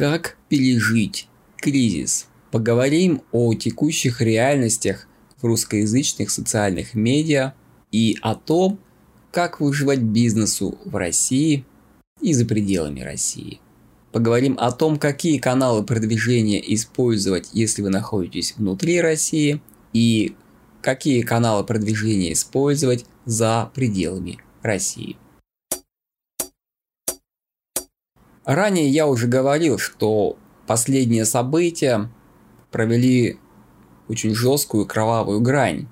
Как пережить кризис? Поговорим о текущих реальностях в русскоязычных социальных медиа и о том, как выживать бизнесу в России и за пределами России. Поговорим о том, какие каналы продвижения использовать, если вы находитесь внутри России, и какие каналы продвижения использовать за пределами России. Ранее я уже говорил, что последние события провели очень жесткую кровавую грань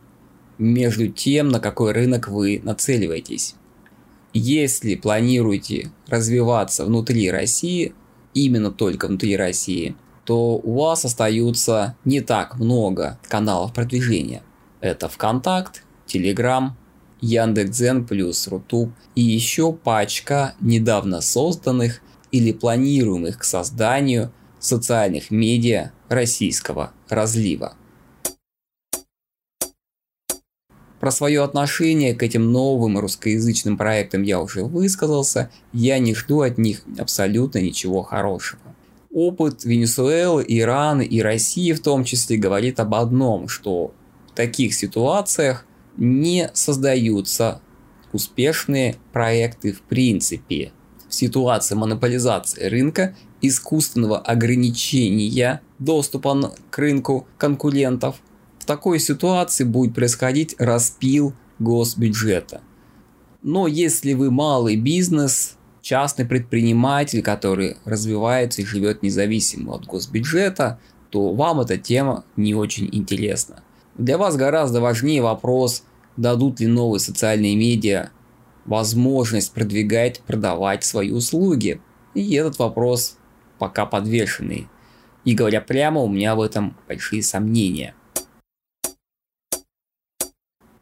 между тем, на какой рынок вы нацеливаетесь. Если планируете развиваться внутри России, именно только внутри России, то у вас остаются не так много каналов продвижения. Это ВКонтакт, Телеграм, Яндекс.Дзен плюс Рутуб и еще пачка недавно созданных или планируемых к созданию социальных медиа российского разлива. Про свое отношение к этим новым русскоязычным проектам я уже высказался, я не жду от них абсолютно ничего хорошего. Опыт Венесуэлы, Ирана и России в том числе говорит об одном, что в таких ситуациях не создаются успешные проекты в принципе ситуации монополизации рынка, искусственного ограничения доступа к рынку конкурентов, в такой ситуации будет происходить распил госбюджета. Но если вы малый бизнес, частный предприниматель, который развивается и живет независимо от госбюджета, то вам эта тема не очень интересна. Для вас гораздо важнее вопрос, дадут ли новые социальные медиа возможность продвигать, продавать свои услуги. И этот вопрос пока подвешенный. И говоря прямо, у меня в этом большие сомнения.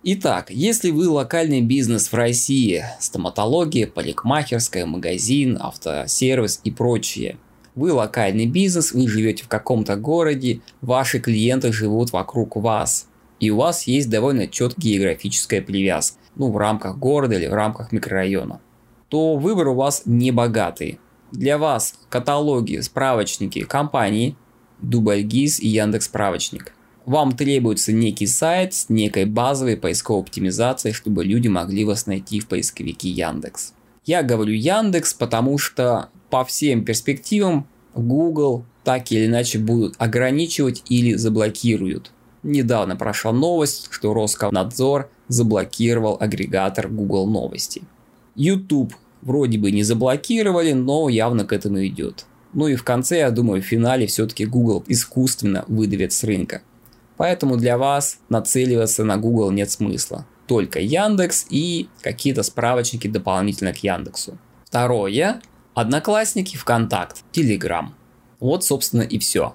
Итак, если вы локальный бизнес в России, стоматология, парикмахерская, магазин, автосервис и прочее, вы локальный бизнес, вы живете в каком-то городе, ваши клиенты живут вокруг вас, и у вас есть довольно четкая географическая привязка ну, в рамках города или в рамках микрорайона, то выбор у вас не богатый. Для вас каталоги, справочники компаний Дубльгиз и Яндекс справочник. Вам требуется некий сайт с некой базовой поисковой оптимизацией, чтобы люди могли вас найти в поисковике Яндекс. Я говорю Яндекс, потому что по всем перспективам Google так или иначе будут ограничивать или заблокируют. Недавно прошла новость, что Роскомнадзор заблокировал агрегатор Google Новости. YouTube вроде бы не заблокировали, но явно к этому идет. Ну и в конце, я думаю, в финале все-таки Google искусственно выдавит с рынка. Поэтому для вас нацеливаться на Google нет смысла. Только Яндекс и какие-то справочники дополнительно к Яндексу. Второе. Одноклассники, ВКонтакт, Телеграм. Вот, собственно, и все.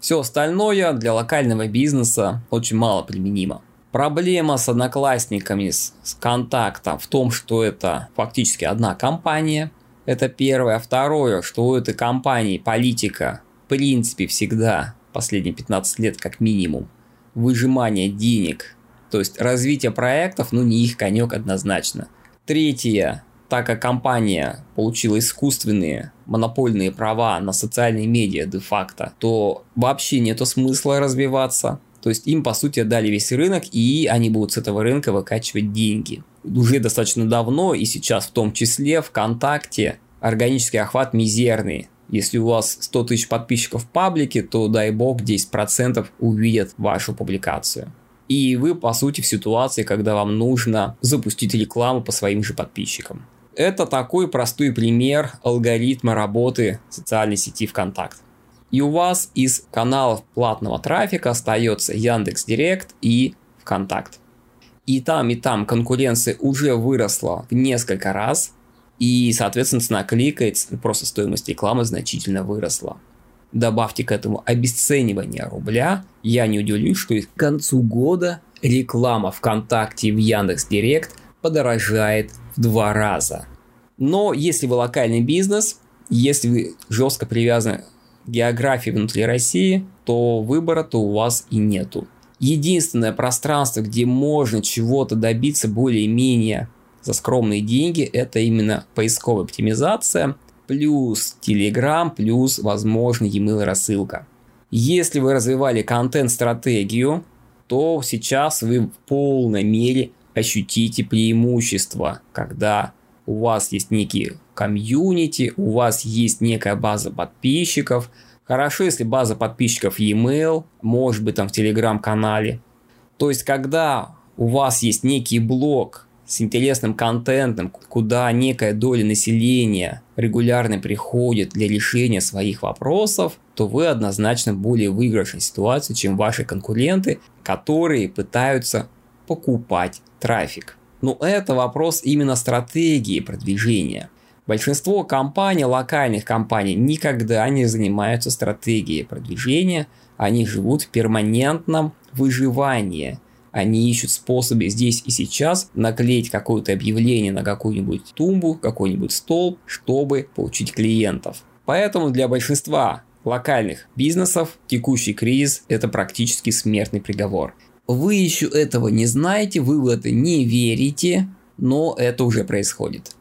Все остальное для локального бизнеса очень мало применимо. Проблема с одноклассниками, с, с контактом в том, что это фактически одна компания. Это первое. Второе, что у этой компании политика в принципе всегда последние 15 лет как минимум выжимание денег. То есть развитие проектов, ну не их конек однозначно. Третье, так как компания получила искусственные монопольные права на социальные медиа де-факто, то вообще нету смысла развиваться. То есть им, по сути, отдали весь рынок, и они будут с этого рынка выкачивать деньги. Уже достаточно давно, и сейчас в том числе ВКонтакте органический охват мизерный. Если у вас 100 тысяч подписчиков в паблике, то дай бог 10% увидят вашу публикацию. И вы, по сути, в ситуации, когда вам нужно запустить рекламу по своим же подписчикам. Это такой простой пример алгоритма работы социальной сети ВКонтакте и у вас из каналов платного трафика остается Яндекс Директ и ВКонтакт. И там, и там конкуренция уже выросла в несколько раз, и, соответственно, цена кликается, просто стоимость рекламы значительно выросла. Добавьте к этому обесценивание рубля, я не удивлюсь, что к концу года реклама ВКонтакте и в Яндекс Директ подорожает в два раза. Но если вы локальный бизнес, если вы жестко привязаны географии внутри России, то выбора-то у вас и нету. Единственное пространство, где можно чего-то добиться более-менее за скромные деньги, это именно поисковая оптимизация. плюс Telegram, плюс, возможно, e-mail рассылка. Если вы развивали контент-стратегию, то сейчас вы в полной мере ощутите преимущество, когда у вас есть некие комьюнити, у вас есть некая база подписчиков. Хорошо, если база подписчиков e-mail, может быть там в телеграм-канале. То есть, когда у вас есть некий блог с интересным контентом, куда некая доля населения регулярно приходит для решения своих вопросов, то вы однозначно более выигрышной ситуации, чем ваши конкуренты, которые пытаются покупать трафик. Но это вопрос именно стратегии продвижения. Большинство компаний, локальных компаний, никогда не занимаются стратегией продвижения, они живут в перманентном выживании. Они ищут способы здесь и сейчас наклеить какое-то объявление на какую-нибудь тумбу, какой-нибудь столб, чтобы получить клиентов. Поэтому для большинства локальных бизнесов текущий кризис – это практически смертный приговор. Вы еще этого не знаете, вы в это не верите, но это уже происходит.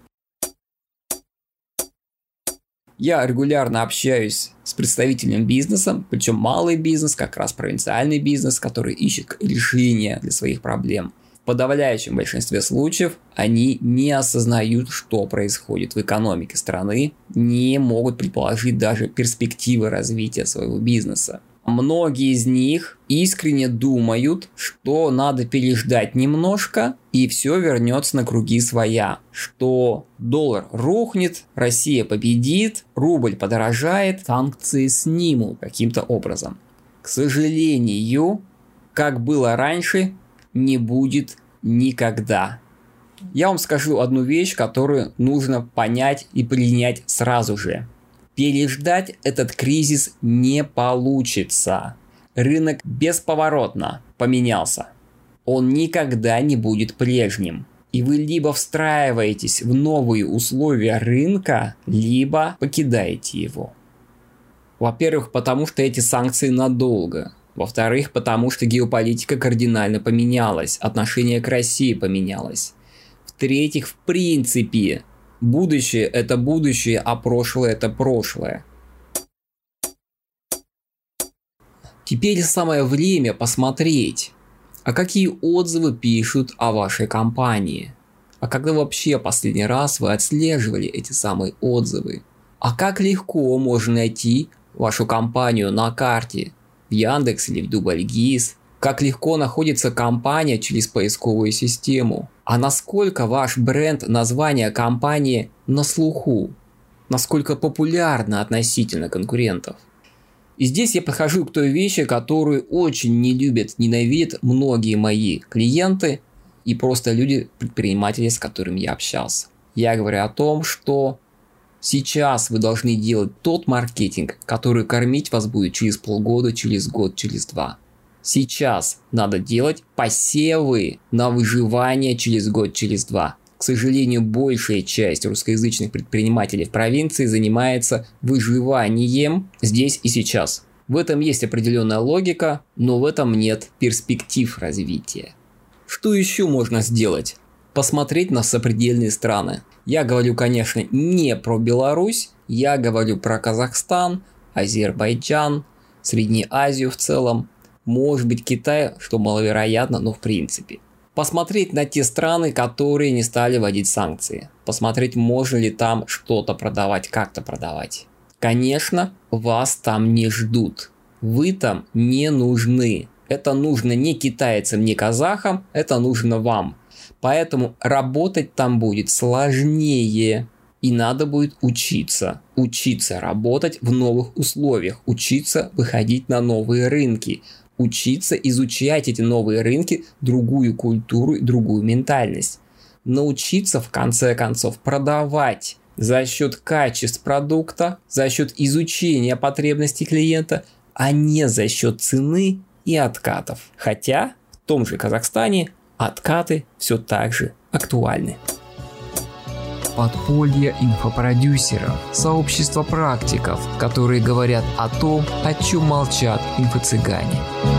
Я регулярно общаюсь с представителем бизнеса, причем малый бизнес, как раз провинциальный бизнес, который ищет решения для своих проблем. В подавляющем большинстве случаев они не осознают, что происходит в экономике страны, не могут предположить даже перспективы развития своего бизнеса. Многие из них искренне думают, что надо переждать немножко и все вернется на круги своя. Что доллар рухнет, Россия победит, рубль подорожает, санкции снимут каким-то образом. К сожалению, как было раньше, не будет никогда. Я вам скажу одну вещь, которую нужно понять и принять сразу же. Переждать этот кризис не получится. Рынок бесповоротно поменялся. Он никогда не будет прежним. И вы либо встраиваетесь в новые условия рынка, либо покидаете его. Во-первых, потому что эти санкции надолго. Во-вторых, потому что геополитика кардинально поменялась, отношение к России поменялось. В-третьих, в принципе, Будущее – это будущее, а прошлое – это прошлое. Теперь самое время посмотреть, а какие отзывы пишут о вашей компании. А когда вообще последний раз вы отслеживали эти самые отзывы? А как легко можно найти вашу компанию на карте в Яндекс или в Дубльгиз? Как легко находится компания через поисковую систему? А насколько ваш бренд, название компании на слуху? Насколько популярно относительно конкурентов? И здесь я подхожу к той вещи, которую очень не любят, ненавидят многие мои клиенты и просто люди-предприниматели, с которыми я общался. Я говорю о том, что сейчас вы должны делать тот маркетинг, который кормить вас будет через полгода, через год, через два. Сейчас надо делать посевы на выживание через год, через два. К сожалению, большая часть русскоязычных предпринимателей в провинции занимается выживанием здесь и сейчас. В этом есть определенная логика, но в этом нет перспектив развития. Что еще можно сделать? Посмотреть на сопредельные страны. Я говорю, конечно, не про Беларусь, я говорю про Казахстан, Азербайджан, Среднюю Азию в целом, может быть Китай, что маловероятно, но в принципе. Посмотреть на те страны, которые не стали вводить санкции. Посмотреть, можно ли там что-то продавать, как-то продавать. Конечно, вас там не ждут. Вы там не нужны. Это нужно не китайцам, не казахам, это нужно вам. Поэтому работать там будет сложнее. И надо будет учиться. Учиться работать в новых условиях. Учиться выходить на новые рынки учиться изучать эти новые рынки, другую культуру и другую ментальность. Научиться в конце концов продавать за счет качеств продукта, за счет изучения потребностей клиента, а не за счет цены и откатов. Хотя в том же Казахстане откаты все так же актуальны. Подполье инфопродюсеров, сообщество практиков, которые говорят о том, о чем молчат инфо-цыгане.